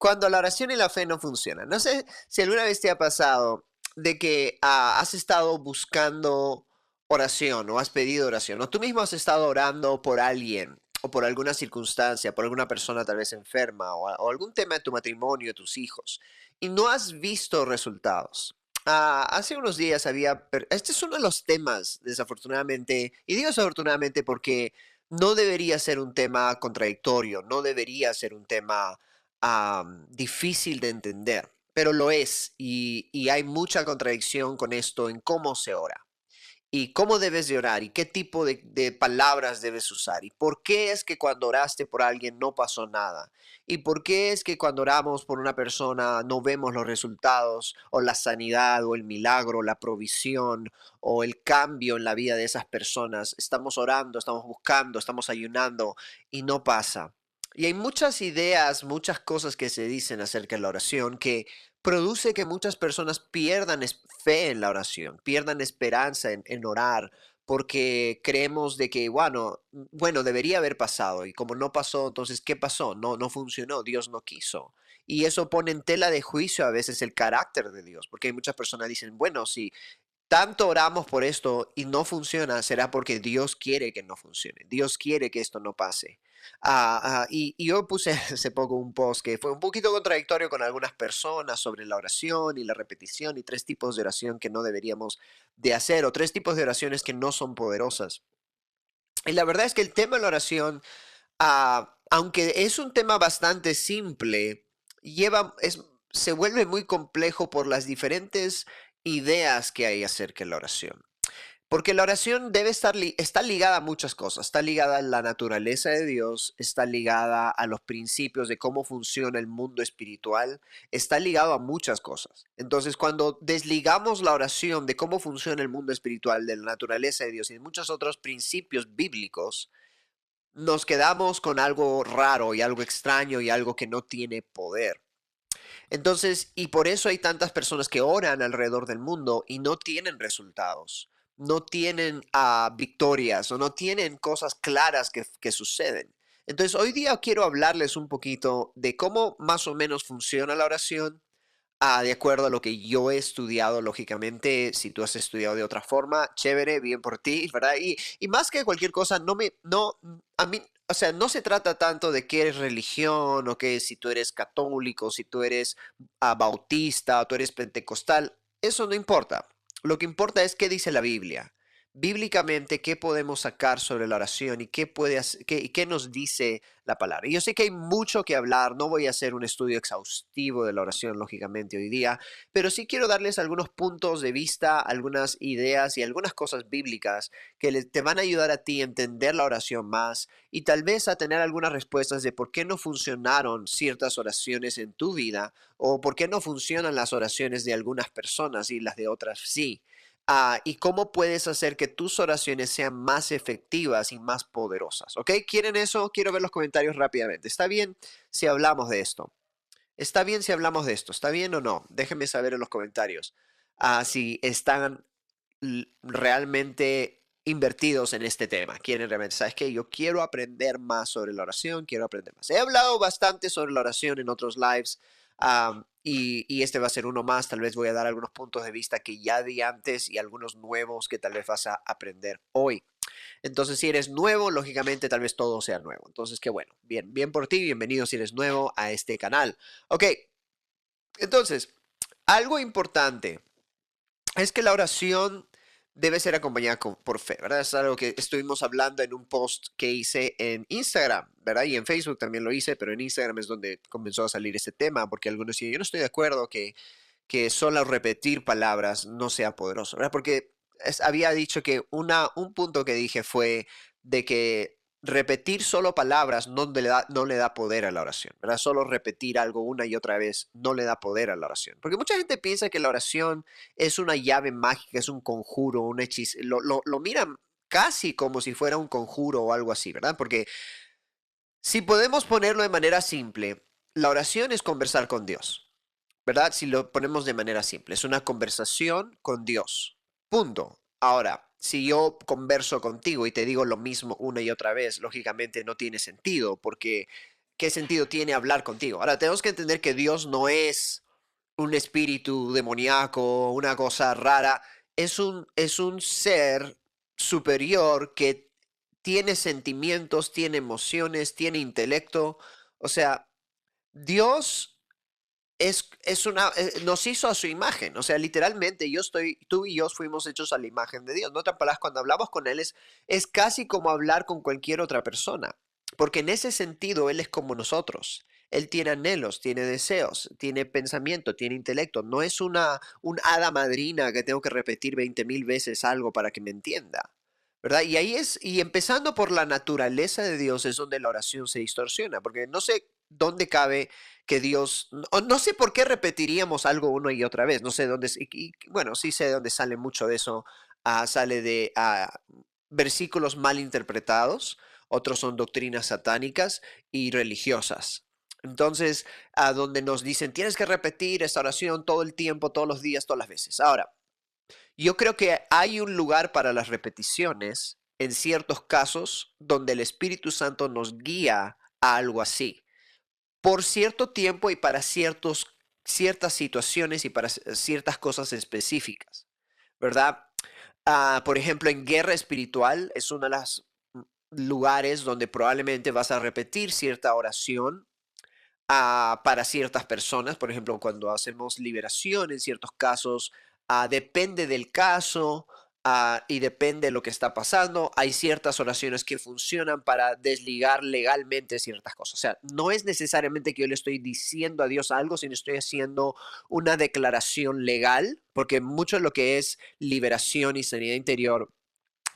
cuando la oración y la fe no funcionan. No sé si alguna vez te ha pasado de que ah, has estado buscando oración o has pedido oración, o tú mismo has estado orando por alguien o por alguna circunstancia, por alguna persona tal vez enferma o, algún tema de tu matrimonio, tus hijos, y no has visto resultados. Ah, hace unos días había, este es uno de los temas, desafortunadamente, y digo desafortunadamente porque no debería ser un tema contradictorio, no debería ser un tema difícil de entender, pero lo es, y hay mucha contradicción con esto en cómo se ora y cómo debes de orar y qué tipo de, palabras debes usar y por qué es que cuando oraste por alguien no pasó nada y por qué es que cuando oramos por una persona no vemos los resultados o la sanidad o el milagro, la provisión o el cambio en la vida de esas personas. Estamos orando, estamos buscando, estamos ayunando y no pasa. Y hay muchas ideas, muchas cosas que se dicen acerca de la oración que produce que muchas personas pierdan fe en la oración, pierdan esperanza en, orar, porque creemos de que, bueno, bueno, debería haber pasado y como no pasó, entonces, ¿qué pasó? No, no funcionó, Dios no quiso. Y eso pone en tela de juicio a veces el carácter de Dios, porque hay muchas personas que dicen, bueno, si tanto oramos por esto y no funciona, será porque Dios quiere que no funcione, Dios quiere que esto no pase. Ah, y, yo puse hace poco un post que fue un poquito contradictorio con algunas personas sobre la oración y la repetición y tres tipos de oración que no deberíamos de hacer o tres tipos de oraciones que no son poderosas. Y la verdad es que el tema de la oración, ah, aunque es un tema bastante simple, lleva, es, se vuelve muy complejo por las diferentes ideas que hay acerca de la oración. Porque la oración debe estar está ligada a muchas cosas. Está ligada a la naturaleza de Dios, está ligada a los principios de cómo funciona el mundo espiritual, está ligado a muchas cosas. Entonces, cuando desligamos la oración de cómo funciona el mundo espiritual, de la naturaleza de Dios y de muchos otros principios bíblicos, nos quedamos con algo raro y algo extraño y algo que no tiene poder. Entonces, y por eso hay tantas personas que oran alrededor del mundo y no tienen resultados no tienen ah, victorias o no tienen cosas claras que, suceden. Entonces, hoy día quiero hablarles un poquito de cómo más o menos funciona la oración, ah, de acuerdo a lo que yo he estudiado, lógicamente, si tú has estudiado de otra forma, chévere, bien por ti, ¿verdad? Y, más que cualquier cosa, no me, no, a mí, o sea, no se trata tanto de que eres religión o que si tú eres católico, si tú eres ah, bautista o tú eres pentecostal, eso no importa. Lo que importa es qué dice la Biblia. Bíblicamente, ¿qué podemos sacar sobre la oración y qué, nos dice la palabra? yo sé que hay mucho que hablar, no voy a hacer un estudio exhaustivo de la oración, lógicamente, hoy día, pero sí quiero darles algunos puntos de vista, algunas ideas y algunas cosas bíblicas que te van a ayudar a ti a entender la oración más y tal vez a tener algunas respuestas de por qué no funcionaron ciertas oraciones en tu vida o por qué no funcionan las oraciones de algunas personas y las de otras sí. Ah, y cómo puedes hacer que tus oraciones sean más efectivas y más poderosas. ¿Ok? ¿Quieren eso? Quiero ver los comentarios rápidamente. ¿Está bien si hablamos de esto? ¿Está bien si hablamos de esto? ¿Está bien o no? Déjenme saber en los comentarios ah, si están realmente invertidos en este tema. Quieren realmente, ¿sabes qué? Yo quiero aprender más sobre la oración, quiero aprender más. He hablado bastante sobre la oración en otros lives y, este va a ser uno más. Tal vez voy a dar algunos puntos de vista que ya di antes y algunos nuevos que tal vez vas a aprender hoy. Entonces, si eres nuevo, lógicamente tal vez todo sea nuevo. Entonces, qué bueno. Bien, bien por ti. Bienvenido si eres nuevo a este canal. Ok. Entonces, algo importante es que la oración debe ser acompañada por fe, ¿verdad? Es algo que estuvimos hablando en un post que hice en Instagram, ¿verdad? Y en Facebook también lo hice, pero en Instagram es donde comenzó a salir ese tema, porque algunos decían, yo no estoy de acuerdo que, que solo repetir palabras no sea poderoso, ¿verdad? Porque había dicho que una, un punto que dije fue de que repetir solo palabras no le, da, no le da poder a la oración, ¿verdad? Solo repetir algo una y otra vez no le da poder a la oración. Porque mucha gente piensa que la oración es una llave mágica, es un conjuro, un hechizo. Lo, lo, miran casi como si fuera un conjuro o algo así, ¿verdad? Porque si podemos ponerlo de manera simple, la oración es conversar con Dios, ¿verdad? Si lo ponemos de manera simple, es una conversación con Dios. Punto. Ahora, si yo converso contigo y te digo lo mismo una y otra vez, lógicamente no tiene sentido porque ¿qué sentido tiene hablar contigo? Ahora, tenemos que entender que Dios no es un espíritu demoníaco, una cosa rara, es un, es un ser superior que tiene sentimientos, tiene emociones, tiene intelecto. O sea, Dios es, es una, eh, nos hizo a su imagen. O sea, literalmente yo estoy, tú y yo fuimos hechos a la imagen de Dios. No te palabras, cuando hablamos con Él es, es casi como hablar con cualquier otra persona. Porque en ese sentido Él es como nosotros. Él tiene anhelos, tiene deseos, tiene pensamiento, tiene intelecto. No es una un hada madrina que tengo que repetir 20 mil veces algo para que me entienda. ¿verdad? Y ahí es, y empezando por la naturaleza de Dios es donde la oración se distorsiona, porque no sé dónde cabe que Dios, no, sé por qué repetiríamos algo una y otra vez, no sé dónde, y, bueno, sí sé dónde sale mucho de eso, ah, sale de ah, versículos mal interpretados, otros son doctrinas satánicas y religiosas. Entonces, a donde nos dicen, tienes que repetir esta oración todo el tiempo, todos los días, todas las veces. Ahora, yo creo que hay un lugar para las repeticiones en ciertos casos donde el Espíritu Santo nos guía a algo así. Por cierto tiempo y para ciertos, ciertas situaciones y para ciertas cosas específicas, ¿verdad? Ah, por ejemplo, en guerra espiritual es uno de los mm, lugares donde probablemente vas a repetir cierta oración ah, para ciertas personas. Por ejemplo, cuando hacemos liberación en ciertos casos, Ah, depende del caso ah, y depende de lo que está pasando. Hay ciertas oraciones que funcionan para desligar legalmente ciertas cosas. O sea, no es necesariamente que yo le estoy diciendo a Dios algo, sino estoy haciendo una declaración legal, porque mucho de lo que es liberación y sanidad interior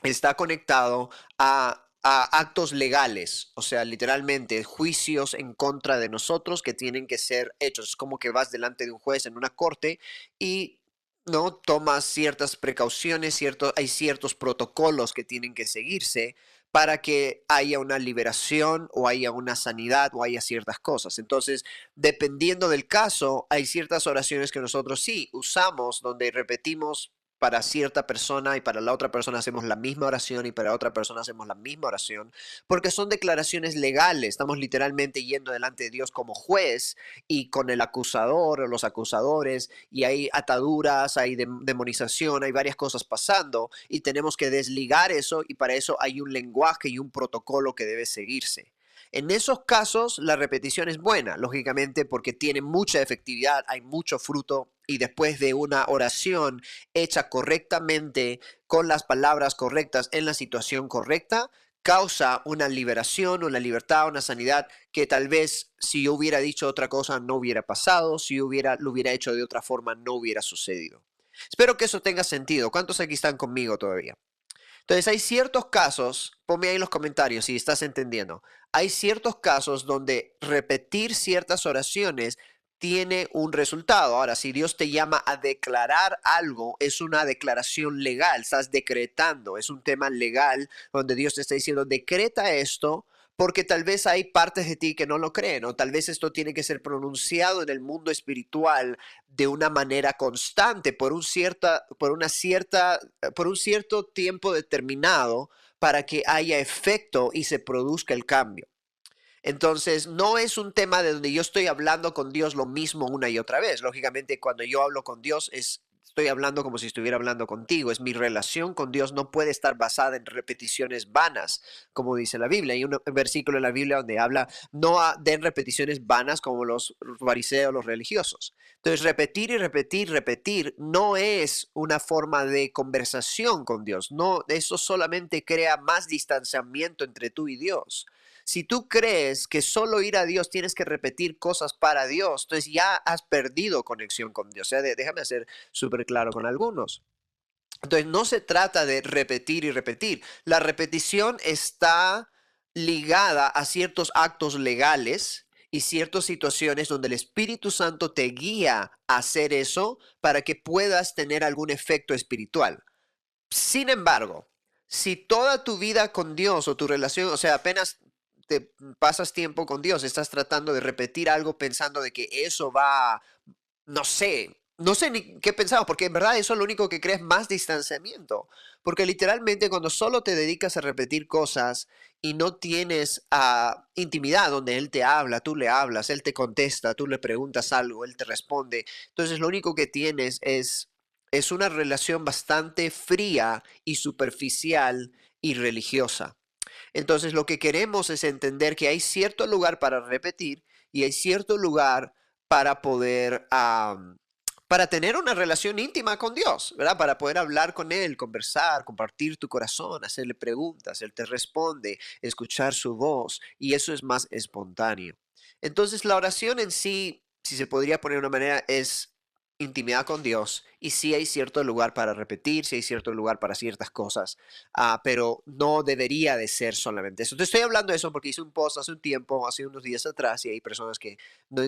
está conectado a a actos legales, o sea, literalmente juicios en contra de nosotros que tienen que ser hechos. Es como que vas delante de un juez en una corte y ¿no? Tomas ciertas precauciones, hay ciertos protocolos que tienen que seguirse para que haya una liberación o haya una sanidad o haya ciertas cosas. Entonces, dependiendo del caso, hay ciertas oraciones que nosotros sí usamos donde repetimos para cierta persona y para la otra persona hacemos la misma oración y para otra persona hacemos la misma oración, porque son declaraciones legales. Estamos literalmente yendo delante de Dios como juez y con el acusador o los acusadores y hay ataduras, hay demonización, hay varias cosas pasando y tenemos que desligar eso y para eso hay un lenguaje y un protocolo que debe seguirse. En esos casos, la repetición es buena, lógicamente, porque tiene mucha efectividad, hay mucho fruto y después de una oración hecha correctamente, con las palabras correctas, en la situación correcta, causa una liberación, una libertad, una sanidad que tal vez si yo hubiera dicho otra cosa no hubiera pasado, si hubiera, lo hubiera hecho de otra forma no hubiera sucedido. Espero que eso tenga sentido. ¿Cuántos aquí están conmigo todavía? Entonces hay ciertos casos, ponme ahí en los comentarios si estás entendiendo, hay ciertos casos donde repetir ciertas oraciones tiene un resultado. Ahora, si Dios te llama a declarar algo, es una declaración legal, estás decretando, es un tema legal donde Dios te está diciendo, decreta esto porque tal vez hay partes de ti que no lo creen o tal vez esto tiene que ser pronunciado en el mundo espiritual de una manera constante por un cierta por una cierta por un cierto tiempo determinado para que haya efecto y se produzca el cambio. Entonces, no es un tema de donde yo estoy hablando con Dios lo mismo una y otra vez. Lógicamente, cuando yo hablo con Dios es estoy hablando como si estuviera hablando contigo. Es mi relación con Dios no puede estar basada en repeticiones vanas, como dice la Biblia. Hay un versículo en la Biblia donde habla, no den repeticiones vanas como los fariseos, los religiosos. Entonces, repetir y repetir, repetir no es una forma de conversación con Dios. No, eso solamente crea más distanciamiento entre tú y Dios. Si tú crees que solo ir a Dios tienes que repetir cosas para Dios, entonces ya has perdido conexión con Dios. O sea, déjame ser súper claro con algunos. Entonces, no se trata de repetir y repetir. La repetición está ligada a ciertos actos legales y ciertas situaciones donde el Espíritu Santo te guía a hacer eso para que puedas tener algún efecto espiritual. Sin embargo, si toda tu vida con Dios o tu relación, o sea, apenas te pasas tiempo con Dios, estás tratando de repetir algo pensando de que eso va, no sé, no sé ni qué pensaba, porque en verdad eso lo único que crea es más distanciamiento. Porque literalmente cuando solo te dedicas a repetir cosas y no tienes ah, intimidad donde Él te habla, tú le hablas, Él te contesta, tú le preguntas algo, Él te responde. Entonces lo único que tienes es, es una relación bastante fría y superficial y religiosa. Entonces lo que queremos es entender que hay cierto lugar para repetir y hay cierto lugar para poder para tener una relación íntima con Dios, ¿verdad? Para poder hablar con Él, conversar, compartir tu corazón, hacerle preguntas, Él te responde, escuchar su voz, y eso es más espontáneo. Entonces la oración en sí, si se podría poner de una manera, es intimidad con Dios y sí hay cierto lugar para repetir, sí hay cierto lugar para ciertas cosas, ah, pero no debería de ser solamente eso. Te estoy hablando de eso porque hice un post hace un tiempo, hace unos días atrás, y hay personas que no,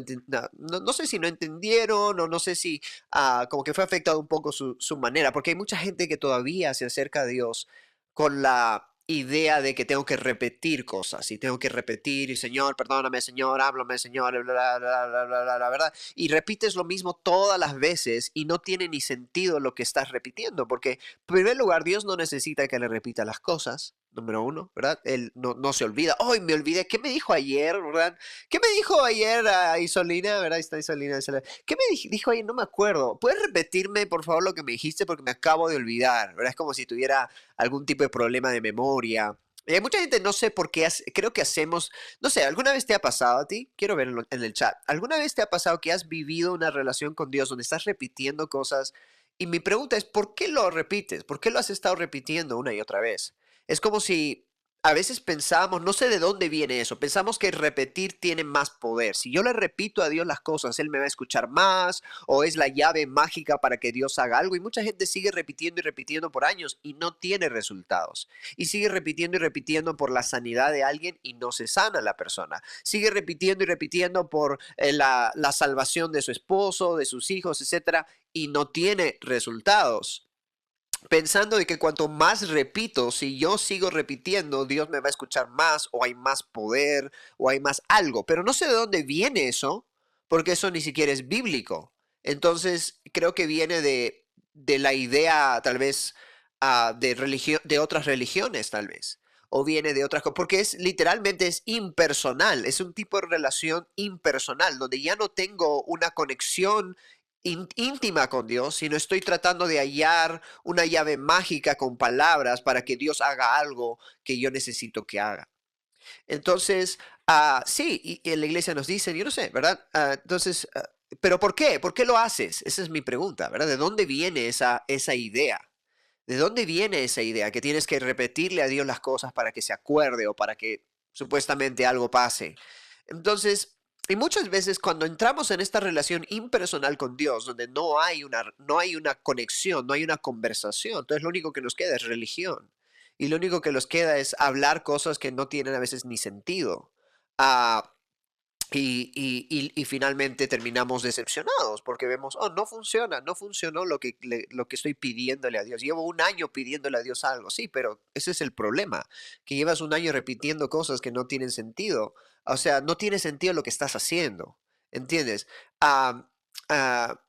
no, no sé si no entendieron o no sé si ah, como que fue afectado un poco su, su manera, porque hay mucha gente que todavía se acerca a Dios con la idea de que tengo que repetir cosas y tengo que repetir, y Señor, perdóname, Señor, háblame, Señor, bla, bla, bla, bla, la verdad. Y repites lo mismo todas las veces y no tiene ni sentido lo que estás repitiendo, porque en primer lugar, Dios no necesita que le repita las cosas número uno, ¿verdad? Él no, no se olvida. ¡Ay, me olvidé! ¿Qué me dijo ayer, verdad? ¿Qué me dijo ayer a Isolina, verdad? Está Isolina. ¿Qué me dijo ayer? No me acuerdo. ¿Puedes repetirme, por favor, lo que me dijiste? Porque me acabo de olvidar, ¿verdad? Es como si tuviera algún tipo de problema de memoria. hay mucha gente, no sé por qué, creo que hacemos, no sé, ¿alguna vez te ha pasado a ti? Quiero verlo en el chat. ¿Alguna vez te ha pasado que has vivido una relación con Dios donde estás repitiendo cosas? Y mi pregunta es, ¿por qué lo repites? ¿Por qué lo has estado repitiendo una y otra vez? Es como si a veces pensamos, no sé de dónde viene eso, pensamos que repetir tiene más poder. Si yo le repito a Dios las cosas, Él me va a escuchar más o es la llave mágica para que Dios haga algo. Y mucha gente sigue repitiendo y repitiendo por años y no tiene resultados. Y sigue repitiendo y repitiendo por la sanidad de alguien y no se sana la persona. Sigue repitiendo y repitiendo por eh, la, la salvación de su esposo, de sus hijos, etcétera, y no tiene resultados pensando de que cuanto más repito, si yo sigo repitiendo, Dios me va a escuchar más o hay más poder o hay más algo. Pero no sé de dónde viene eso, porque eso ni siquiera es bíblico. Entonces, creo que viene de, de la idea tal vez ah, de, religión, de otras religiones, tal vez. O viene de otras cosas, porque es literalmente es impersonal, es un tipo de relación impersonal, donde ya no tengo una conexión íntima con Dios, sino estoy tratando de hallar una llave mágica con palabras para que Dios haga algo que yo necesito que haga. Entonces, uh, sí, y, en la iglesia nos dicen, yo no sé, ¿verdad? Ah, entonces, ah, ¿pero por qué? ¿Por qué lo haces? Esa es mi pregunta, ¿verdad? ¿De dónde viene esa, esa idea? ¿De dónde viene esa idea? Que tienes que repetirle a Dios las cosas para que se acuerde o para que supuestamente algo pase. Entonces, y muchas veces cuando entramos en esta relación impersonal con Dios, donde no hay una, no hay una conexión, no hay una conversación, entonces lo único que nos queda es religión. Y lo único que nos queda es hablar cosas que no tienen a veces ni sentido. Ah, y, y, y, finalmente terminamos decepcionados porque vemos, oh, no funciona, no funcionó lo que, lo que estoy pidiéndole a Dios. Llevo un año pidiéndole a Dios algo, sí, pero ese es el problema, que llevas un año repitiendo cosas que no tienen sentido. O sea, no tiene sentido lo que estás haciendo, ¿entiendes? Ah, ah,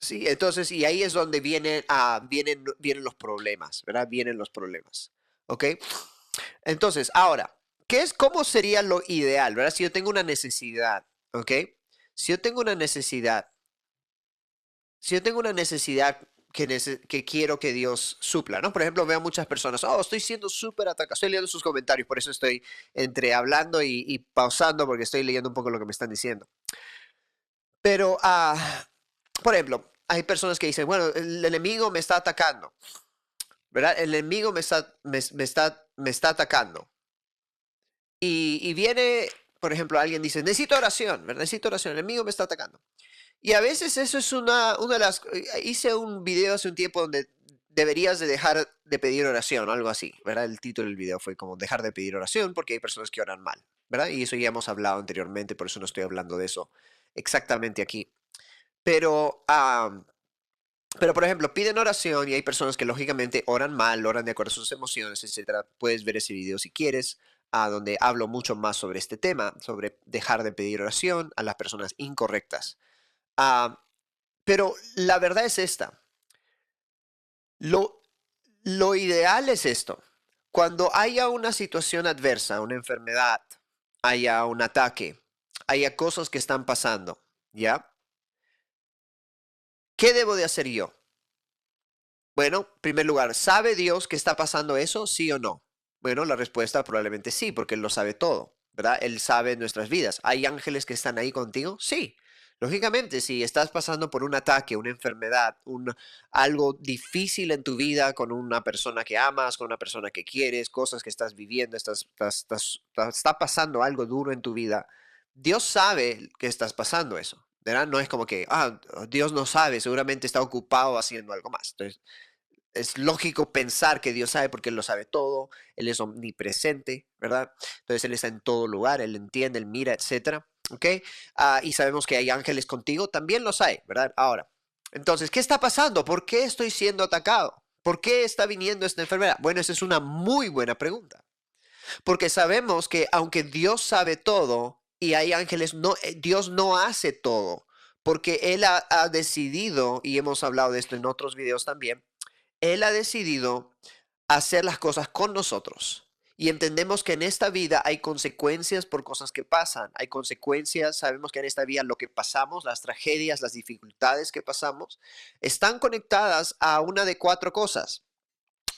sí, entonces, y ahí es donde vienen, vienen, vienen los problemas, ¿verdad? Vienen los problemas, ¿ok? Entonces, ahora, ¿Qué es, cómo sería lo ideal, verdad? Si yo tengo una necesidad, ¿ok? Si yo tengo una necesidad, si yo tengo una necesidad que, que quiero que Dios supla, ¿no? Por ejemplo, veo muchas personas, oh, estoy siendo súper atacado, estoy leyendo sus comentarios, por eso estoy entre hablando y, pausando porque estoy leyendo un poco lo que me están diciendo. Pero, ah, por ejemplo, hay personas que dicen, bueno, el enemigo me está atacando, ¿verdad? El enemigo me está, me está, me está atacando. Y, viene, por ejemplo, alguien dice, necesito oración, necesito oración, el enemigo me está atacando. Y a veces eso es una, una de las... Eh, hice un video hace un tiempo donde deberías de dejar de pedir oración, algo así, ¿verdad? El título del video fue como dejar de pedir oración porque hay personas que oran mal, ¿verdad? Y eso ya hemos hablado anteriormente, por eso no estoy hablando de eso exactamente aquí. Pero, pero por ejemplo, piden oración y hay personas que lógicamente oran mal, oran de acuerdo a sus emociones, etc. Puedes ver ese video si quieres a donde hablo mucho más sobre este tema, sobre dejar de pedir oración a las personas incorrectas. Ah, pero la verdad es esta. Lo, lo ideal es esto. Cuando haya una situación adversa, una enfermedad, haya un ataque, haya cosas que están pasando, ¿ya? ¿Qué debo de hacer yo? Bueno, en primer lugar, ¿sabe Dios que está pasando eso? ¿Sí o no? Bueno, la respuesta probablemente sí, porque Él lo sabe todo, ¿verdad? Él sabe nuestras vidas. ¿Hay ángeles que están ahí contigo? Sí. Lógicamente, si estás pasando por un ataque, una enfermedad, un, algo difícil en tu vida con una persona que amas, con una persona que quieres, cosas que estás viviendo, estás, está pasando algo duro en tu vida, Dios sabe que estás pasando eso. ¿verdad? No es como que, ah, Dios no sabe, seguramente está ocupado haciendo algo más. Entonces, es lógico pensar que Dios sabe porque Él lo sabe todo, Él es omnipresente, ¿verdad? Entonces Él está en todo lugar, Él entiende, Él mira, etcétera, ¿ok? Ah, y sabemos que hay ángeles contigo, también los hay, ¿verdad? Ahora, entonces, ¿qué está pasando? ¿Por qué estoy siendo atacado? ¿Por qué está viniendo esta enfermedad? Bueno, esa es una muy buena pregunta. Porque sabemos que aunque Dios sabe todo y hay ángeles, no, eh, Dios no hace todo. Porque Él ha, ha decidido, y hemos hablado de esto en otros videos también, él ha decidido hacer las cosas con nosotros. Y entendemos que en esta vida hay consecuencias por cosas que pasan. Hay consecuencias, sabemos que en esta vida lo que pasamos, las tragedias, las dificultades que pasamos, están conectadas a una de cuatro cosas.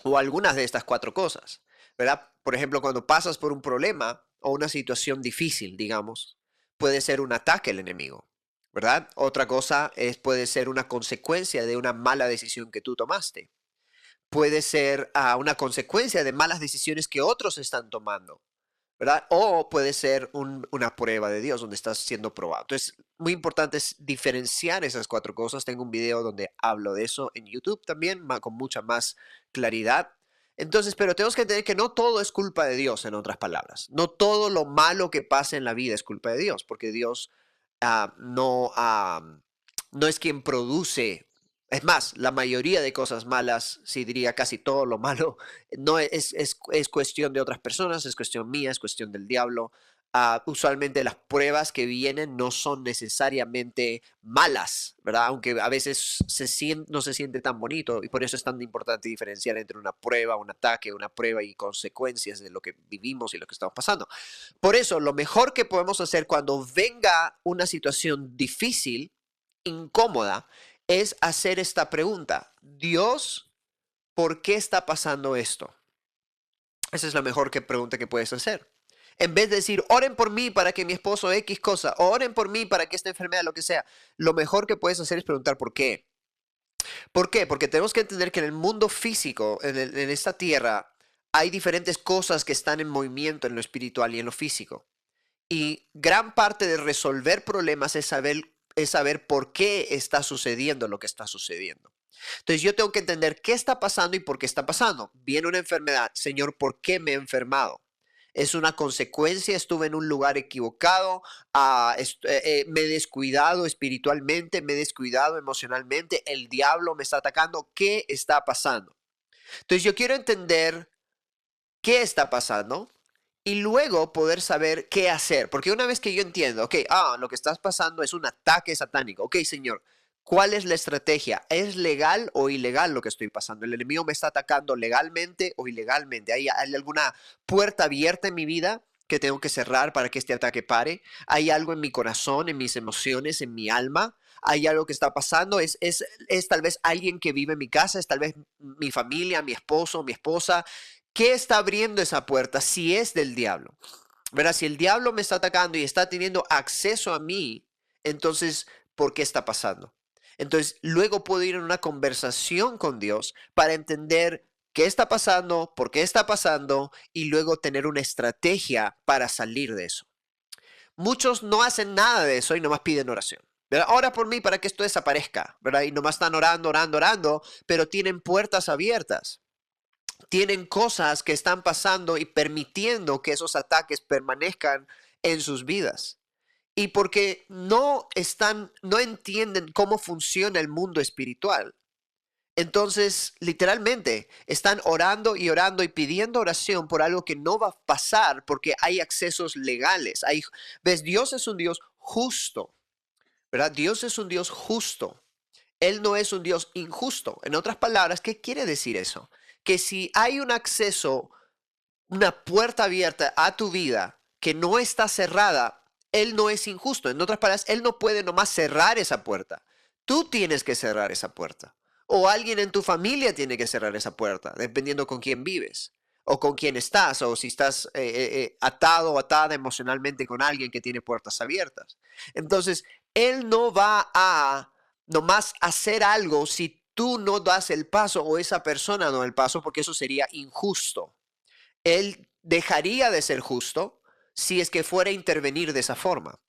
O algunas de estas cuatro cosas. ¿Verdad? Por ejemplo, cuando pasas por un problema o una situación difícil, digamos, puede ser un ataque al enemigo. ¿Verdad? Otra cosa es, puede ser una consecuencia de una mala decisión que tú tomaste puede ser ah, una consecuencia de malas decisiones que otros están tomando, ¿verdad? O puede ser una prueba de Dios donde estás siendo probado. Entonces, muy importante es diferenciar esas cuatro cosas. Tengo un video donde hablo de eso en YouTube también, con mucha más claridad. Entonces, pero tenemos que entender que no todo es culpa de Dios, en otras palabras. No todo lo malo que pasa en la vida es culpa de Dios, porque Dios ah, no, ah, no es quien produce es más, la mayoría de cosas malas, sí diría casi todo lo malo, no es, es, cuestión de otras personas, es cuestión mía, es cuestión del diablo. Ah, usualmente las pruebas que vienen no son necesariamente malas, ¿verdad? Aunque a veces se siente, no se siente tan bonito y por eso es tan importante diferenciar entre una prueba, un ataque, una prueba y consecuencias de lo que vivimos y lo que estamos pasando. Por eso, lo mejor que podemos hacer cuando venga una situación difícil, incómoda, es hacer esta pregunta. Dios, ¿por qué está pasando esto? Esa es la mejor pregunta que puedes hacer. En vez de decir, oren por mí para que mi esposo X cosa, oren por mí para que esta enfermedad, lo que sea, lo mejor que puedes hacer es preguntar por qué. ¿Por qué? Porque tenemos que entender que en el mundo físico, en, en esta tierra, hay diferentes cosas que están en movimiento en lo espiritual y en lo físico. Y gran parte de resolver problemas es saber es saber por qué está sucediendo lo que está sucediendo. Entonces yo tengo que entender qué está pasando y por qué está pasando. Viene una enfermedad, Señor, ¿por qué me he enfermado? Es una consecuencia, estuve en un lugar equivocado, ah, eh, eh, me he descuidado espiritualmente, me he descuidado emocionalmente, el diablo me está atacando, ¿qué está pasando? Entonces yo quiero entender qué está pasando y luego poder saber qué hacer. Porque una vez que yo entiendo, ok, ah, lo que estás pasando es un ataque satánico, ok, Señor, ¿cuál es la estrategia? ¿Es legal o ilegal lo que estoy pasando? ¿El enemigo me está atacando legalmente o ilegalmente? ¿Hay, hay alguna puerta abierta en mi vida? que tengo que cerrar para que este ataque pare? ¿Hay algo en mi corazón, en mis emociones, en mi alma? ¿Hay algo que está pasando? ¿Es, es, es tal vez alguien que vive en mi casa? ¿Es tal vez mi familia, mi esposo, mi esposa? ¿Qué está abriendo esa puerta si es del diablo? Verá, si el diablo me está atacando y está teniendo acceso a mí, entonces, ¿por qué está pasando? Entonces, luego puedo ir en una conversación con Dios para entender qué está pasando, por qué está pasando y luego tener una estrategia para salir de eso. Muchos no hacen nada de eso y nomás piden oración. ¿verdad? Ora por mí para que esto desaparezca, ¿verdad? Y nomás están orando, orando, orando, pero tienen puertas abiertas tienen cosas que están pasando y permitiendo que esos ataques permanezcan en sus vidas. Y porque no están, no entienden cómo funciona el mundo espiritual. Entonces, literalmente, están orando y orando y pidiendo oración por algo que no va a pasar porque hay accesos legales. Hay, ¿Ves? Dios es un Dios justo, ¿verdad? Dios es un Dios justo. Él no es un Dios injusto. En otras palabras, ¿qué quiere decir eso? Que si hay un acceso una puerta abierta a tu vida que no está cerrada, Él no es injusto. En otras palabras, Él no puede nomás cerrar esa puerta. Tú tienes que cerrar esa puerta. O alguien en tu familia tiene que cerrar esa puerta, dependiendo con quién vives o con quién estás, o si estás eh, eh, eh, atado o atada emocionalmente con alguien que tiene puertas abiertas. Entonces, Él no va a nomás hacer algo si tú no das el paso o esa persona no da el paso, porque eso sería injusto. Él dejaría de ser justo si es que fuera a intervenir de esa forma.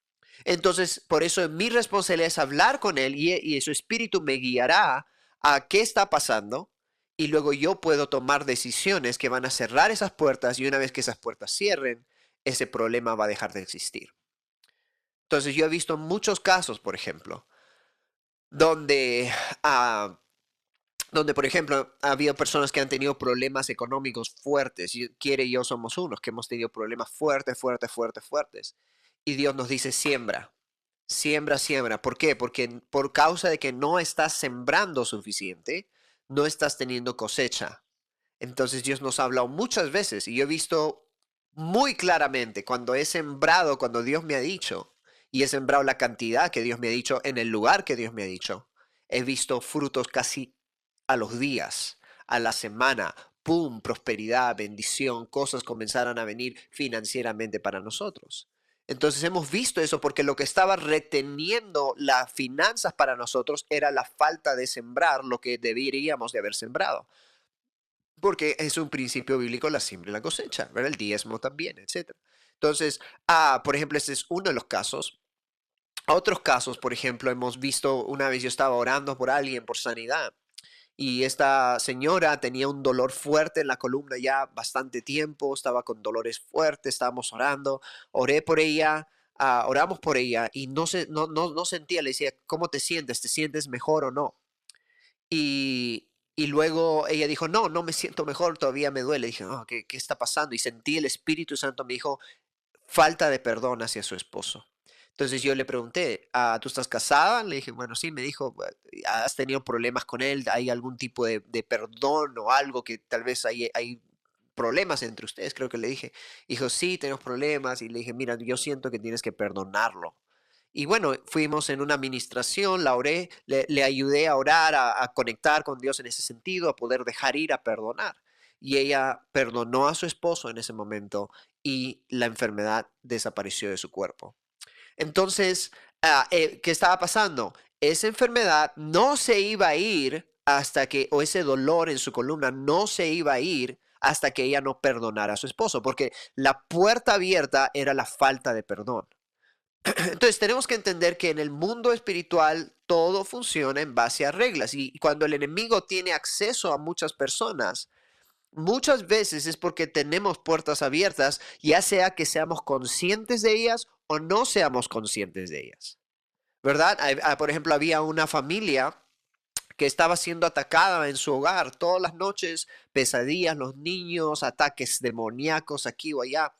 Entonces, por eso mi responsabilidad es hablar con Él y, y su espíritu me guiará a qué está pasando y luego yo puedo tomar decisiones que van a cerrar esas puertas y una vez que esas puertas cierren, ese problema va a dejar de existir. Entonces yo he visto muchos casos, por ejemplo, donde, ah, donde por ejemplo, ha habido personas que han tenido problemas económicos fuertes, y Quiere y yo somos unos que hemos tenido problemas fuertes, fuertes, fuertes, fuertes. Y Dios nos dice, siembra, siembra, siembra. ¿Por qué? Porque por causa de que no estás sembrando suficiente, no estás teniendo cosecha. Entonces Dios nos ha hablado muchas veces y yo he visto muy claramente cuando he sembrado, cuando Dios me ha dicho, y he sembrado la cantidad que Dios me ha dicho en el lugar que Dios me ha dicho, he visto frutos casi a los días, a la semana, ¡pum!, prosperidad, bendición, cosas comenzaron a venir financieramente para nosotros. Entonces hemos visto eso porque lo que estaba reteniendo las finanzas para nosotros era la falta de sembrar lo que deberíamos de haber sembrado. Porque es un principio bíblico la siembra y la cosecha, ¿verdad? El diezmo también, etc. Entonces, ah, por ejemplo, este es uno de los casos. Otros casos, por ejemplo, hemos visto, una vez yo estaba orando por alguien por sanidad y esta señora tenía un dolor fuerte en la columna ya bastante tiempo, estaba con dolores fuertes, estábamos orando, oré por ella, ah, oramos por ella y no, se, no, no, no sentía, le decía, ¿cómo te sientes? ¿Te sientes mejor o no? Y, y luego ella dijo, no, no me siento mejor, todavía me duele. Dije, oh, ¿qué, ¿qué está pasando? Y sentí el Espíritu Santo me dijo, falta de perdón hacia su esposo. Entonces yo le pregunté, ah, ¿tú estás casada? Le dije, bueno, sí, me dijo, ¿has tenido problemas con él? ¿Hay algún tipo de, perdón o algo que tal vez hay, problemas entre ustedes? Creo que le dije. Dijo, sí, tenemos problemas. Y le dije, mira, yo siento que tienes que perdonarlo. Y bueno, fuimos en una administración, la oré, le, ayudé a orar, a, a, conectar con Dios en ese sentido, a poder dejar ir, a perdonar. Y ella perdonó a su esposo en ese momento y la enfermedad desapareció de su cuerpo. Entonces, ah, eh, ¿qué estaba pasando? Esa enfermedad no se iba a ir hasta que, o ese dolor en su columna no se iba a ir hasta que ella no perdonara a su esposo, porque la puerta abierta era la falta de perdón. Entonces tenemos que entender que en el mundo espiritual todo funciona en base a reglas y cuando el enemigo tiene acceso a muchas personas, muchas veces es porque tenemos puertas abiertas, ya sea que seamos conscientes de ellas o no seamos conscientes de ellas. ¿Verdad? Ah, por ejemplo, había una familia que estaba siendo atacada en su hogar todas las noches, pesadillas, los niños, ataques demoníacos aquí o allá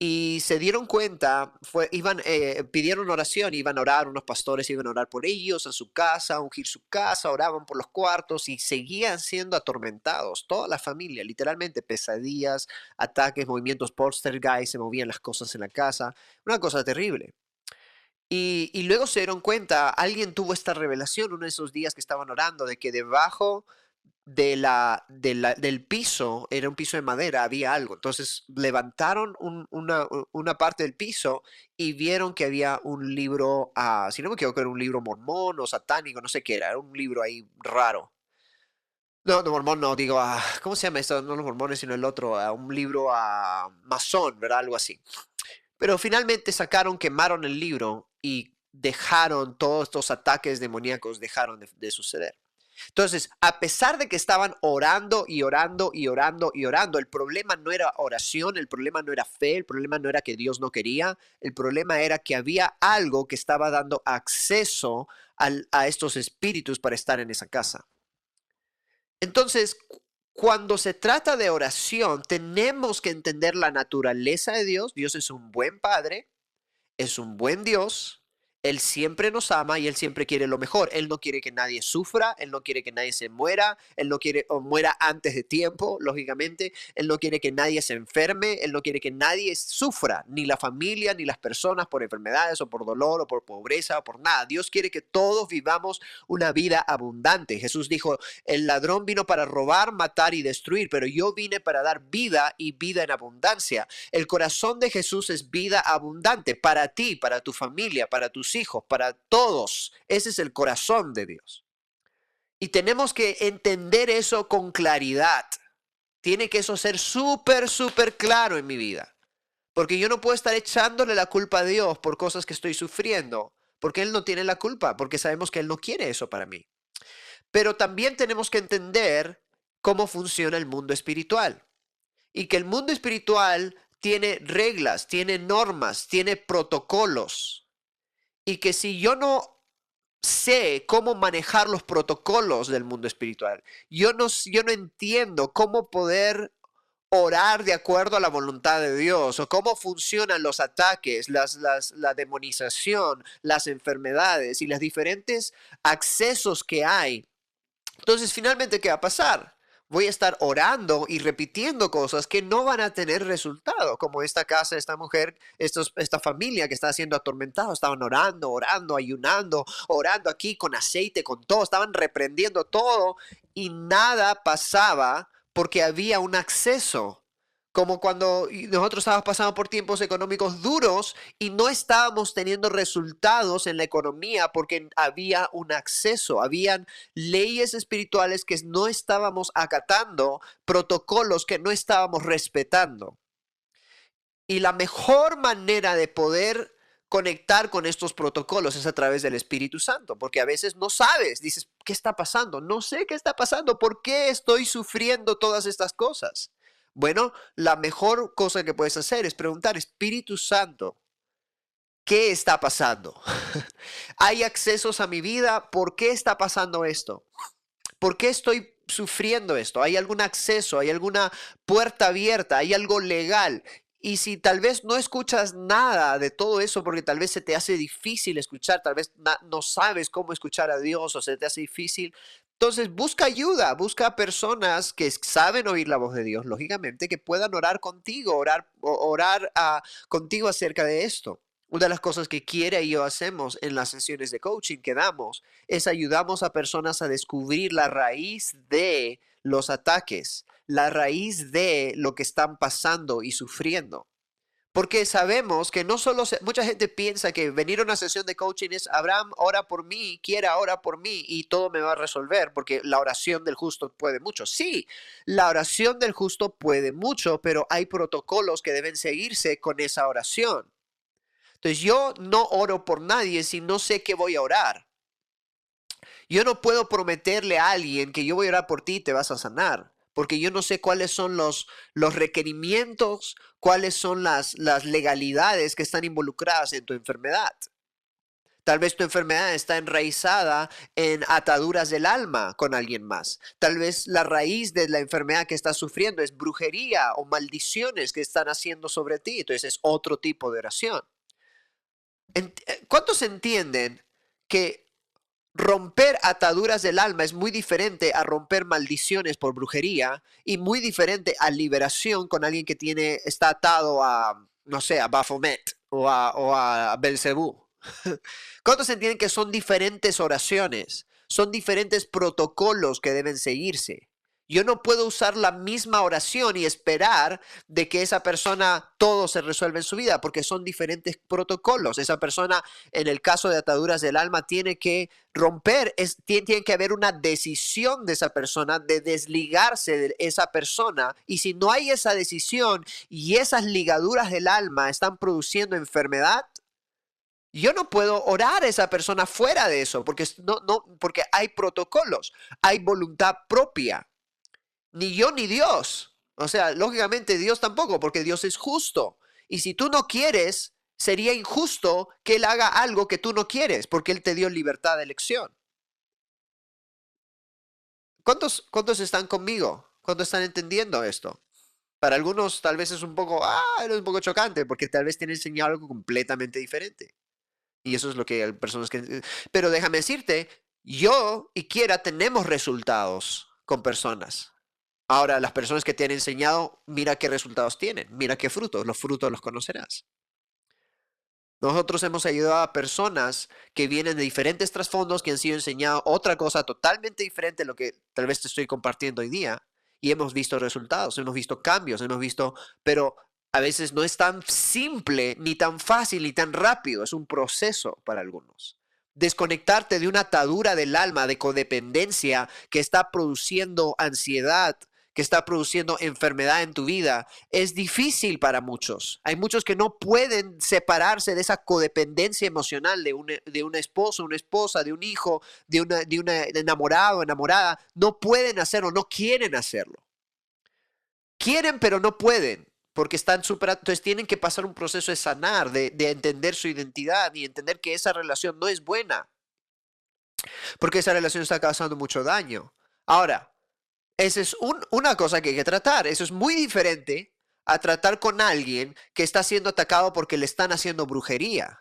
y se dieron cuenta, fue, iban, eh, pidieron oración, iban a orar, unos pastores iban a orar por ellos, en su casa, a ungir su casa, oraban por los cuartos y seguían siendo atormentados, toda la familia, literalmente pesadillas, ataques, movimientos poltergeist, se movían las cosas en la casa, una cosa terrible. Y, y luego se dieron cuenta, alguien tuvo esta revelación uno de esos días que estaban orando, de que debajo de la, del piso, era un piso de madera, había algo. Entonces levantaron una, una, parte del piso y vieron que había un libro, uh, si no me equivoco, era un libro mormón o satánico, no sé qué era, era un libro ahí raro. No, no, mormón no, digo, uh, ¿cómo se llama esto? No los mormones, sino el otro, un libro a masón, ¿verdad? Algo así. Pero finalmente sacaron, quemaron el libro y dejaron todos estos ataques demoníacos, dejaron de suceder. Entonces, a pesar de que estaban orando y orando y orando y orando, el problema no era oración, el problema no era fe, el problema no era que Dios no quería, el problema era que había algo que estaba dando acceso a estos espíritus para estar en esa casa. Entonces, cuando se trata de oración, tenemos que entender la naturaleza de Dios. Dios es un buen Padre, es un buen Dios, Él siempre nos ama y Él siempre quiere lo mejor. Él no quiere que nadie sufra, Él no quiere que nadie se muera, Él no quiere o muera antes de tiempo, lógicamente. Él no quiere que nadie se enferme, Él no quiere que nadie sufra, ni la familia, ni las personas por enfermedades o por dolor o por pobreza o por nada. Dios quiere que todos vivamos una vida abundante. Jesús dijo, el ladrón vino para robar, matar y destruir, pero yo vine para dar vida y vida en abundancia. El corazón de Jesús es vida abundante para ti, para tu familia, para tus hijos, para todos. Ese es el corazón de Dios. Y tenemos que entender eso con claridad. Tiene que eso ser súper, súper claro en mi vida. Porque yo no puedo estar echándole la culpa a Dios por cosas que estoy sufriendo, porque Él no tiene la culpa, porque sabemos que Él no quiere eso para mí. Pero también tenemos que entender cómo funciona el mundo espiritual. Y que el mundo espiritual tiene reglas, tiene normas, tiene protocolos y que si yo no sé cómo manejar los protocolos del mundo espiritual, yo no, yo no entiendo cómo poder orar de acuerdo a la voluntad de Dios o cómo funcionan los ataques, las, la demonización, las enfermedades y los diferentes accesos que hay. Entonces, finalmente, ¿qué va a pasar? Voy a estar orando y repitiendo cosas que no van a tener resultado, como esta casa, esta mujer, esta familia que está siendo atormentada, estaban orando, orando, ayunando, orando aquí con aceite, con todo, estaban reprendiendo todo y nada pasaba porque había un acceso como cuando nosotros estábamos pasando por tiempos económicos duros y no estábamos teniendo resultados en la economía porque había un acceso, habían leyes espirituales que no estábamos acatando, protocolos que no estábamos respetando. Y la mejor manera de poder conectar con estos protocolos es a través del Espíritu Santo, porque a veces no sabes, dices, ¿qué está pasando? No sé qué está pasando, ¿por qué estoy sufriendo todas estas cosas? Bueno, la mejor cosa que puedes hacer es preguntar, Espíritu Santo, ¿qué está pasando? ¿Hay accesos a mi vida? ¿Por qué está pasando esto? ¿Por qué estoy sufriendo esto? ¿Hay algún acceso? ¿Hay alguna puerta abierta? ¿Hay algo legal? Y si tal vez no escuchas nada de todo eso porque tal vez se te hace difícil escuchar, tal vez no sabes cómo escuchar a Dios o se te hace difícil, entonces busca ayuda, busca personas que saben oír la voz de Dios, lógicamente, que puedan orar contigo, orar, orar ah, contigo acerca de esto. Una de las cosas que quiere y yo hacemos en las sesiones de coaching que damos es ayudamos a personas a descubrir la raíz de los ataques, la raíz de lo que están pasando y sufriendo. Porque sabemos que no solo, mucha gente piensa que venir a una sesión de coaching es, Abraham, ora por mí, quiera, ora por mí y todo me va a resolver, porque la oración del justo puede mucho. Sí, la oración del justo puede mucho, pero hay protocolos que deben seguirse con esa oración. Entonces yo no oro por nadie si no sé qué voy a orar. Yo no puedo prometerle a alguien que yo voy a orar por ti y te vas a sanar porque yo no sé cuáles son los, los requerimientos, cuáles son las, las legalidades que están involucradas en tu enfermedad. Tal vez tu enfermedad está enraizada en ataduras del alma con alguien más. Tal vez la raíz de la enfermedad que estás sufriendo es brujería o maldiciones que están haciendo sobre ti. Entonces es otro tipo de oración. Eh, ¿Cuántos entienden que romper ataduras del alma es muy diferente a romper maldiciones por brujería y muy diferente a liberación con alguien que tiene, está atado a, no sé, a Baphomet o a, o a Belcebú. ¿Cuántos entienden que son diferentes oraciones? Son diferentes protocolos que deben seguirse. Yo no puedo usar la misma oración y esperar de que esa persona todo se resuelva en su vida, porque son diferentes protocolos. Esa persona, en el caso de ataduras del alma, tiene que romper, tiene, tiene, que haber una decisión de esa persona de desligarse de esa persona. Y si no hay esa decisión y esas ligaduras del alma están produciendo enfermedad, yo no puedo orar a esa persona fuera de eso, porque, no, porque hay protocolos, hay voluntad propia ni yo ni Dios. O sea, lógicamente Dios tampoco, porque Dios es justo. Y si tú no quieres, sería injusto que Él haga algo que tú no quieres, porque Él te dio libertad de elección. ¿Cuántos, cuántos están conmigo? ¿Cuántos están entendiendo esto? Para algunos tal vez es un poco, ah, es un poco chocante, porque tal vez te enseñado algo completamente diferente. Y eso es lo que hay personas que... Pero déjame decirte, yo y Kiera tenemos resultados con personas. Ahora, las personas que te han enseñado, mira qué resultados tienen, mira qué frutos, los frutos los conocerás. Nosotros hemos ayudado a personas que vienen de diferentes trasfondos, que han sido enseñados otra cosa totalmente diferente a lo que tal vez te estoy compartiendo hoy día, y hemos visto resultados, hemos visto cambios, hemos visto, pero a veces no es tan simple, ni tan fácil, ni tan rápido, es un proceso para algunos. Desconectarte de una atadura del alma de codependencia que está produciendo ansiedad, que está produciendo enfermedad en tu vida, es difícil para muchos. Hay muchos que no pueden separarse de esa codependencia emocional de un, de un esposo, una esposa, de un hijo, de una, de una enamorado, enamorada. No pueden hacerlo, no quieren hacerlo. Quieren, pero no pueden porque están superados, entonces tienen que pasar un proceso de sanar, de, de, entender su identidad y entender que esa relación no es buena, porque esa relación está causando mucho daño. Ahora, esa es una cosa que hay que tratar. Eso es muy diferente a tratar con alguien que está siendo atacado porque le están haciendo brujería.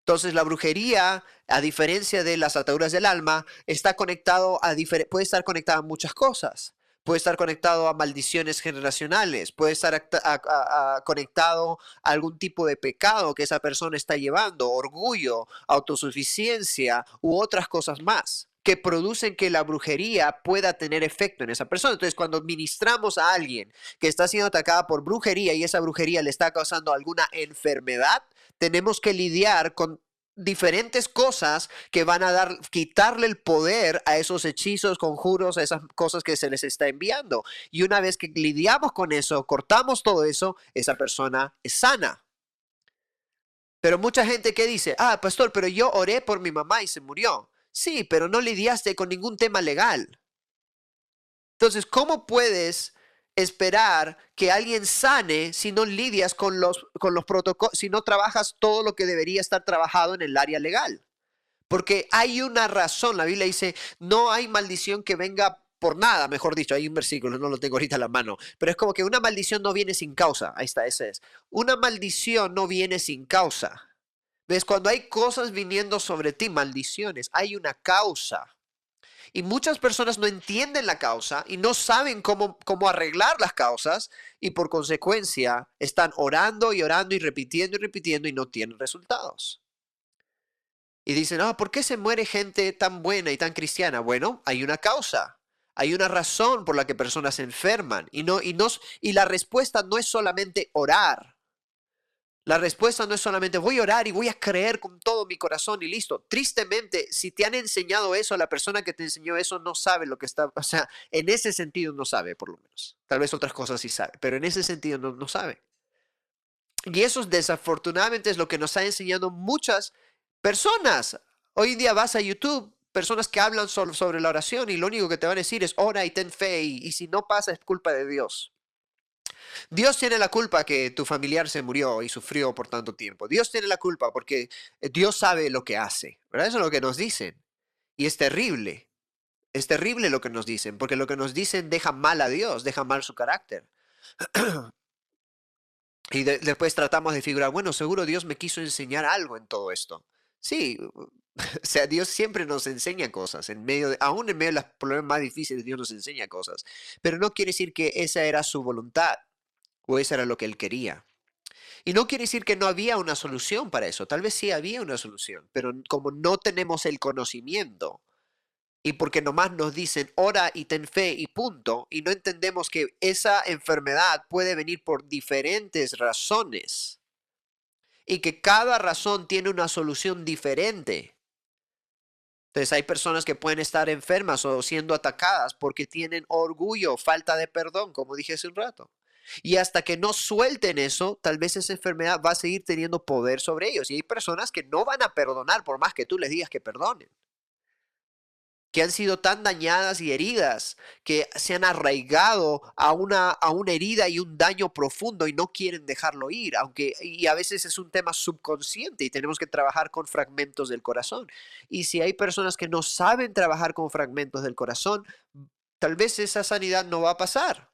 Entonces la brujería, a diferencia de las ataduras del alma, está conectado a puede estar conectada a muchas cosas. Puede estar conectado a maldiciones generacionales, puede estar conectado a algún tipo de pecado que esa persona está llevando, orgullo, autosuficiencia u otras cosas más que producen que la brujería pueda tener efecto en esa persona. Entonces, cuando ministramos a alguien que está siendo atacada por brujería y esa brujería le está causando alguna enfermedad, tenemos que lidiar con diferentes cosas que van a dar quitarle el poder a esos hechizos, conjuros, a esas cosas que se les está enviando. Y una vez que lidiamos con eso, cortamos todo eso, esa persona es sana. Pero mucha gente que dice, ah, pastor, pero yo oré por mi mamá y se murió. Sí, pero no lidiaste con ningún tema legal. Entonces, ¿cómo puedes esperar que alguien sane si no lidias con los, con los protocolos, si no trabajas todo lo que debería estar trabajado en el área legal? Porque hay una razón, la Biblia dice, no hay maldición que venga por nada, mejor dicho, hay un versículo, no lo tengo ahorita en la mano, pero es como que una maldición no viene sin causa, ahí está, ese es. Una maldición no viene sin causa. ¿Ves? Cuando hay cosas viniendo sobre ti, maldiciones, hay una causa. Y muchas personas no entienden la causa y no saben cómo, cómo arreglar las causas y por consecuencia están orando y orando y repitiendo y repitiendo y no tienen resultados. Y dicen, ah, ¿por qué se muere gente tan buena y tan cristiana? Bueno, hay una causa. Hay una razón por la que personas se enferman y, no, y, no, y la respuesta no es solamente orar. La respuesta no es solamente voy a orar y voy a creer con todo mi corazón y listo. Tristemente, si te han enseñado eso, la persona que te enseñó eso no sabe lo que está, o sea, en ese sentido no sabe, por lo menos. Tal vez otras cosas sí sabe, pero en ese sentido no, no sabe. Y eso desafortunadamente es lo que nos ha enseñado muchas personas. Hoy en día vas a YouTube, personas que hablan sobre, la oración y lo único que te van a decir es ora y ten fe y si no pasa es culpa de Dios. Dios tiene la culpa que tu familiar se murió y sufrió por tanto tiempo. Dios tiene la culpa porque eh, Dios sabe lo que hace. ¿verdad? Eso es lo que nos dicen. Y es terrible. Es terrible lo que nos dicen, porque lo que nos dicen deja mal a Dios, deja mal su carácter. y después tratamos de figurar, bueno, seguro Dios me quiso enseñar algo en todo esto. Sí, o sea, Dios siempre nos enseña cosas, en medio aún en medio de los problemas más difíciles, Dios nos enseña cosas. Pero no quiere decir que esa era su voluntad o eso era lo que él quería. Y no quiere decir que no había una solución para eso, tal vez sí había una solución, pero como no tenemos el conocimiento y porque nomás nos dicen ora y ten fe y punto, y no entendemos que esa enfermedad puede venir por diferentes razones y que cada razón tiene una solución diferente. Entonces hay personas que pueden estar enfermas o siendo atacadas porque tienen orgullo, falta de perdón, como dije hace un rato. Y hasta que no suelten eso, tal vez esa enfermedad va a seguir teniendo poder sobre ellos. Y hay personas que no van a perdonar por más que tú les digas que perdonen. Que han sido tan dañadas y heridas, que se han arraigado a una, a una herida y un daño profundo y no quieren dejarlo ir. Aunque, y a veces es un tema subconsciente y tenemos que trabajar con fragmentos del corazón. Y si hay personas que no saben trabajar con fragmentos del corazón, tal vez esa sanidad no va a pasar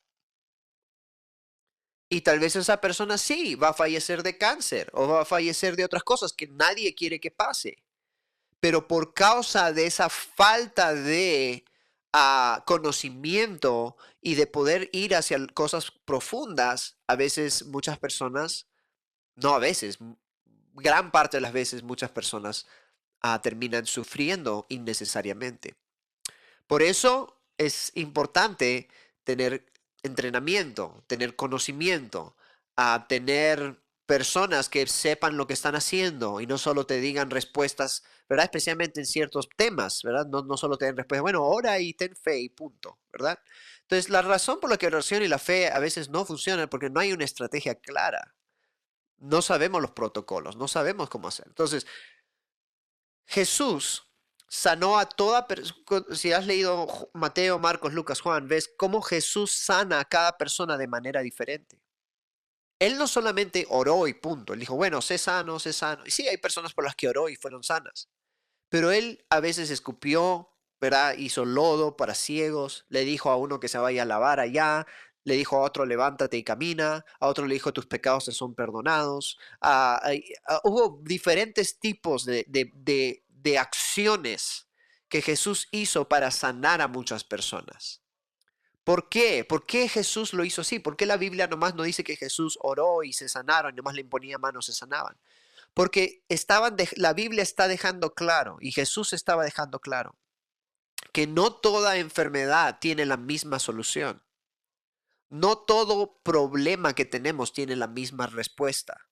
Y tal vez esa persona sí va a fallecer de cáncer o va a fallecer de otras cosas que nadie quiere que pase. Pero por causa de esa falta de ah, conocimiento y de poder ir hacia cosas profundas, a veces muchas personas, no a veces, gran parte de las veces muchas personas ah, terminan sufriendo innecesariamente. Por eso es importante tener entrenamiento, tener conocimiento, a tener personas que sepan lo que están haciendo y no solo te digan respuestas, ¿verdad? Especialmente en ciertos temas, ¿verdad? No, no solo te den respuestas, bueno, ora y ten fe y punto, ¿verdad? Entonces, la razón por la que la oración y la fe a veces no funcionan porque no hay una estrategia clara. No sabemos los protocolos, no sabemos cómo hacer. Entonces, Jesús sanó a toda persona. Si has leído Mateo, Marcos, Lucas, Juan, ves cómo Jesús sana a cada persona de manera diferente. Él no solamente oró y punto. Él dijo, bueno, sé sano, sé sano. Y sí, hay personas por las que oró y fueron sanas. Pero él a veces escupió, ¿verdad? Hizo lodo para ciegos. Le dijo a uno que se vaya a lavar allá. Le dijo a otro, levántate y camina. A otro le dijo, tus pecados te son perdonados. Ah, hubo diferentes tipos de, de acciones que Jesús hizo para sanar a muchas personas. ¿Por qué? ¿Por qué Jesús lo hizo así? ¿Por qué la Biblia nomás no dice que Jesús oró y se sanaron, nomás le imponía manos, se sanaban? Porque estaban la Biblia está dejando claro, y Jesús estaba dejando claro, que no toda enfermedad tiene la misma solución. No todo problema que tenemos tiene la misma respuesta.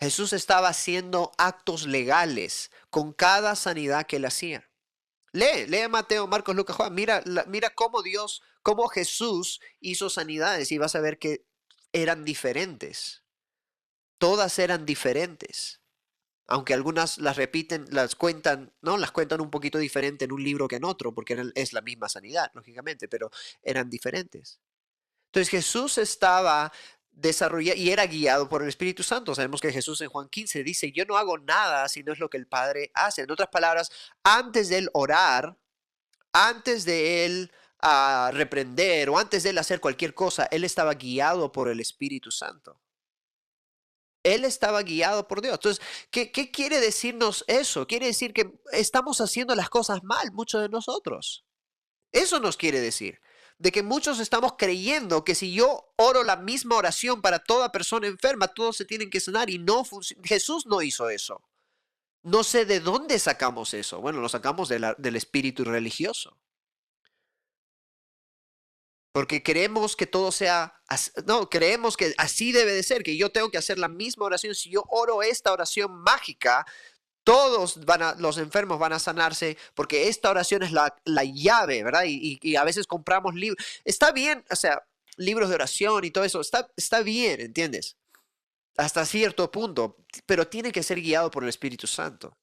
Jesús estaba haciendo actos legales con cada sanidad que él hacía. Lee, lee Mateo, Marcos, Lucas, Juan. Mira, mira cómo Dios, cómo Jesús hizo sanidades y vas a ver que eran diferentes. Todas eran diferentes. Aunque algunas las repiten, las cuentan, ¿no? Las cuentan un poquito diferente en un libro que en otro, porque es la misma sanidad, lógicamente, pero eran diferentes. Entonces Jesús estaba y era guiado por el Espíritu Santo. Sabemos que Jesús en Juan 15 dice, yo no hago nada si no es lo que el Padre hace. En otras palabras, antes de él orar, antes de él ah, reprender o antes de él hacer cualquier cosa, él estaba guiado por el Espíritu Santo. Él estaba guiado por Dios. Entonces, ¿qué, ¿qué quiere decirnos eso? Quiere decir que estamos haciendo las cosas mal, muchos de nosotros. Eso nos quiere decir de que muchos estamos creyendo que si yo oro la misma oración para toda persona enferma, todos se tienen que sanar y no Jesús no hizo eso. No sé de dónde sacamos eso. Bueno, lo sacamos del espíritu religioso. Porque creemos que todo sea, no, creemos que así debe de ser, que yo tengo que hacer la misma oración. Si yo oro esta oración mágica, todos van a, los enfermos van a sanarse porque esta oración es la, llave, ¿verdad? Y, a veces compramos libros. Está bien, o sea, libros de oración y todo eso, está, está bien, ¿entiendes? Hasta cierto punto, pero tiene que ser guiado por el Espíritu Santo.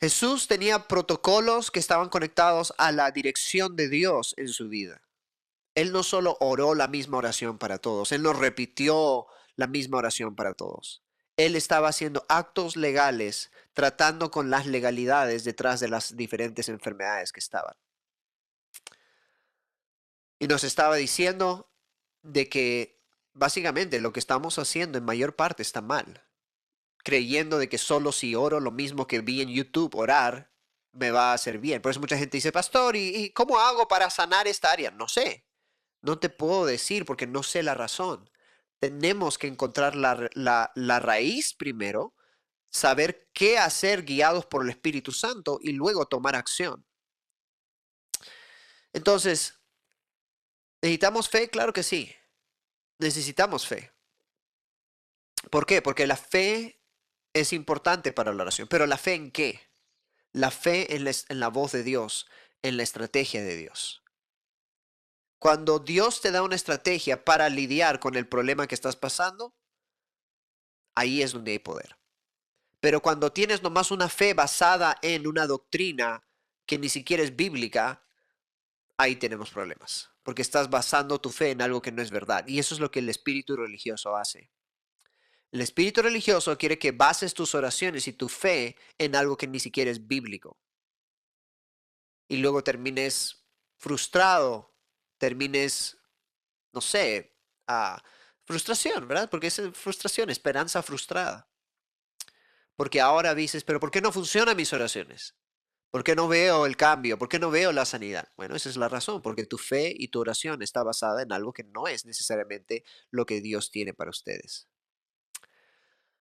Jesús tenía protocolos que estaban conectados a la dirección de Dios en su vida. Él no solo oró la misma oración para todos, él no repitió la misma oración para todos él estaba haciendo actos legales, tratando con las legalidades detrás de las diferentes enfermedades que estaban. Y nos estaba diciendo de que básicamente lo que estamos haciendo en mayor parte está mal. Creyendo de que solo si oro lo mismo que vi en YouTube orar, me va a hacer bien. Por eso mucha gente dice, pastor, ¿y, cómo hago para sanar esta área? No sé. No te puedo decir porque no sé la razón tenemos que encontrar la, raíz primero, saber qué hacer guiados por el Espíritu Santo y luego tomar acción. Entonces, ¿necesitamos fe? Claro que sí. Necesitamos fe. ¿Por qué? Porque la fe es importante para la oración. Pero la fe en qué? La fe en la voz de Dios, en la estrategia de Dios. Cuando Dios te da una estrategia para lidiar con el problema que estás pasando, ahí es donde hay poder. Pero cuando tienes nomás una fe basada en una doctrina que ni siquiera es bíblica, ahí tenemos problemas. Porque estás basando tu fe en algo que no es verdad. Y eso es lo que el espíritu religioso hace. El espíritu religioso quiere que bases tus oraciones y tu fe en algo que ni siquiera es bíblico. Y luego termines frustrado termines no sé, a frustración, ¿verdad? Porque es eh, frustración, esperanza frustrada. Porque ahora dices, pero ¿por qué no funcionan mis oraciones? ¿Por qué no veo el cambio? ¿Por qué no veo la sanidad? Bueno, esa es la razón, porque tu fe y tu oración está basada en algo que no es necesariamente lo que Dios tiene para ustedes.